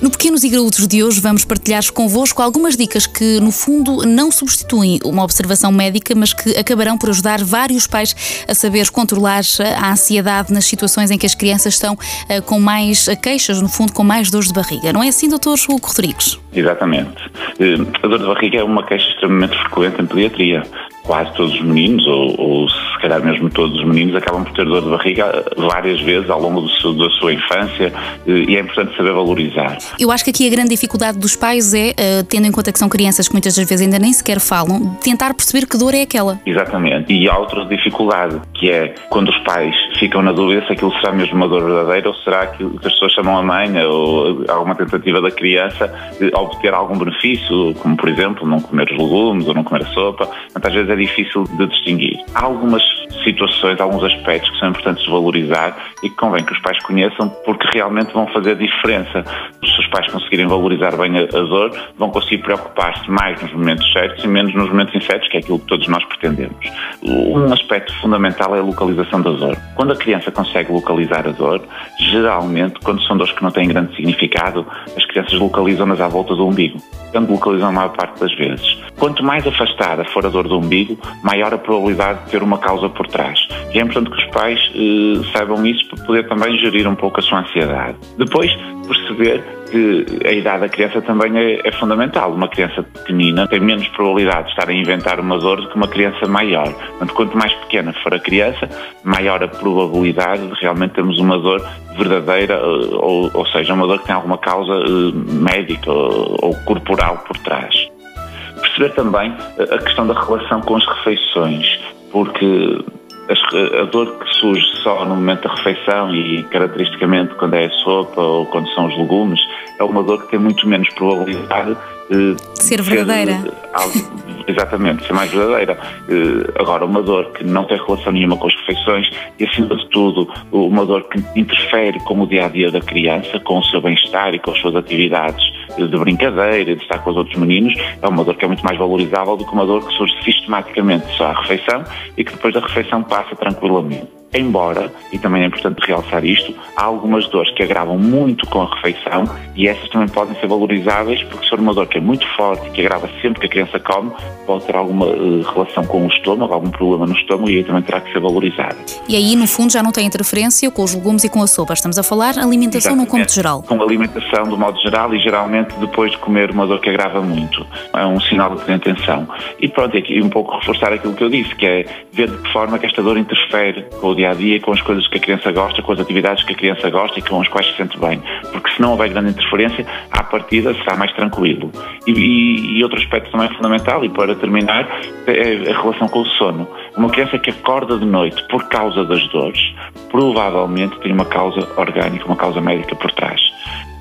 No Pequenos e Graúdos de hoje vamos partilhar convosco algumas dicas que, no fundo, não substituem uma observação médica, mas que acabarão por ajudar vários pais a saber controlar a ansiedade nas situações em que as crianças estão uh, com mais queixas, no fundo, com mais dores de barriga. Não é assim, doutor Hugo Rodrigues? Exatamente. Uh, a dor de barriga é uma queixa extremamente frequente em pediatria quase todos os meninos, ou, ou, calhar mesmo todos os meninos, acabam por ter dor de barriga várias vezes ao longo seu, da sua infância e é importante saber valorizar. Eu acho que aqui a grande dificuldade dos pais é, uh, tendo em conta que são crianças que muitas das vezes ainda nem sequer falam, tentar perceber que dor é aquela. Exatamente. E há outra dificuldade, que é quando os pais ficam na dúvida se aquilo será mesmo uma dor verdadeira ou será aquilo que as pessoas chamam a mãe ou alguma tentativa da criança de obter algum benefício, como por exemplo não comer os legumes ou não comer a sopa. Muitas vezes é difícil de distinguir. Há algumas situações, alguns aspectos que são importantes de valorizar e que convém que os pais conheçam porque realmente vão fazer diferença. Se os pais conseguirem valorizar bem a, dor, vão conseguir preocupar-se mais nos momentos certos e menos nos momentos incertos, que é aquilo que todos nós pretendemos. Um aspecto fundamental é a localização da dor. Quando a criança consegue localizar a dor, geralmente, quando são dores que não têm grande significado, as crianças localizam-nas à volta do umbigo. Portanto, localizam a maior parte das vezes. Quanto mais afastada for a dor do umbigo, maior a probabilidade de ter uma causa por trás. E é importante que os pais eh, saibam isso para poder também gerir um pouco a sua ansiedade. Depois, perceber que a idade da criança também é, é, fundamental. Uma criança pequenina tem menos probabilidade de estar a inventar uma dor do que uma criança maior. Portanto, quanto mais pequena for a criança, maior a probabilidade de realmente termos uma dor verdadeira, eh, ou, ou seja, uma dor que tem alguma causa uh, médica ou, ou corporal por trás. Perceber também a questão da relação com as refeições, porque a dor que surge só no momento da refeição e caracteristicamente quando é a sopa ou quando são os legumes é uma dor que tem muito menos probabilidade de ser verdadeira. Ser, algo, exatamente, ser mais verdadeira. Eh, agora, uma dor que não tem relação nenhuma com as refeições e, acima de tudo, uma dor que interfere com o dia a dia da criança, com o seu bem-estar e com as suas atividades de brincadeira, de estar com os outros meninos, é uma dor que é muito mais valorizável do que uma dor que surge sistematicamente só à refeição e que depois da refeição passa tranquilamente. Embora, e também é importante realçar isto, há algumas dores que agravam muito com a refeição e essas também podem ser valorizáveis porque se for uma dor que é muito forte e que agrava sempre que a criança come, pode ter alguma uh, relação com o estômago, algum problema no estômago e aí também terá que ser valorizada. E aí, no fundo, já não tem interferência com os legumes e com a sopa. Estamos a falar alimentação Exatamente. no cômodo geral. Com alimentação do modo geral e geralmente depois de comer uma dor que agrava muito. É um sinal de atenção. E pronto, aqui um pouco reforçar aquilo que eu disse, que é ver de que forma que esta dor interfere com o dia a dia, com as coisas que a criança gosta, com as atividades que a criança gosta e com as quais se sente bem. Porque se não houver grande interferência, à partida será mais tranquilo. E, e, e outro aspecto também fundamental, e para terminar, é a relação com o sono. Uma criança que acorda de noite por causa das dores, provavelmente tem uma causa orgânica, uma causa médica por trás.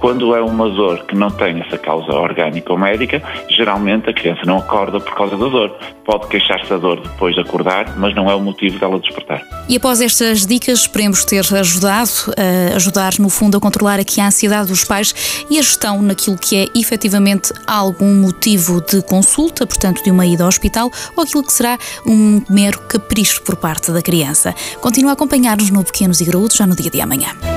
Quando é uma dor que não tem essa causa orgânica ou médica, geralmente a criança não acorda por causa da dor. Pode queixar-se da dor depois de acordar, mas não é o motivo dela despertar. E após estas dicas, esperemos ter ajudado, a ajudar no fundo a controlar aqui a ansiedade dos pais e a gestão naquilo que é efetivamente algum motivo de consulta, portanto de uma ida ao hospital, ou aquilo que será um mero capricho por parte da criança. Continua a acompanhar-nos no Pequenos e Graúdos já no dia de amanhã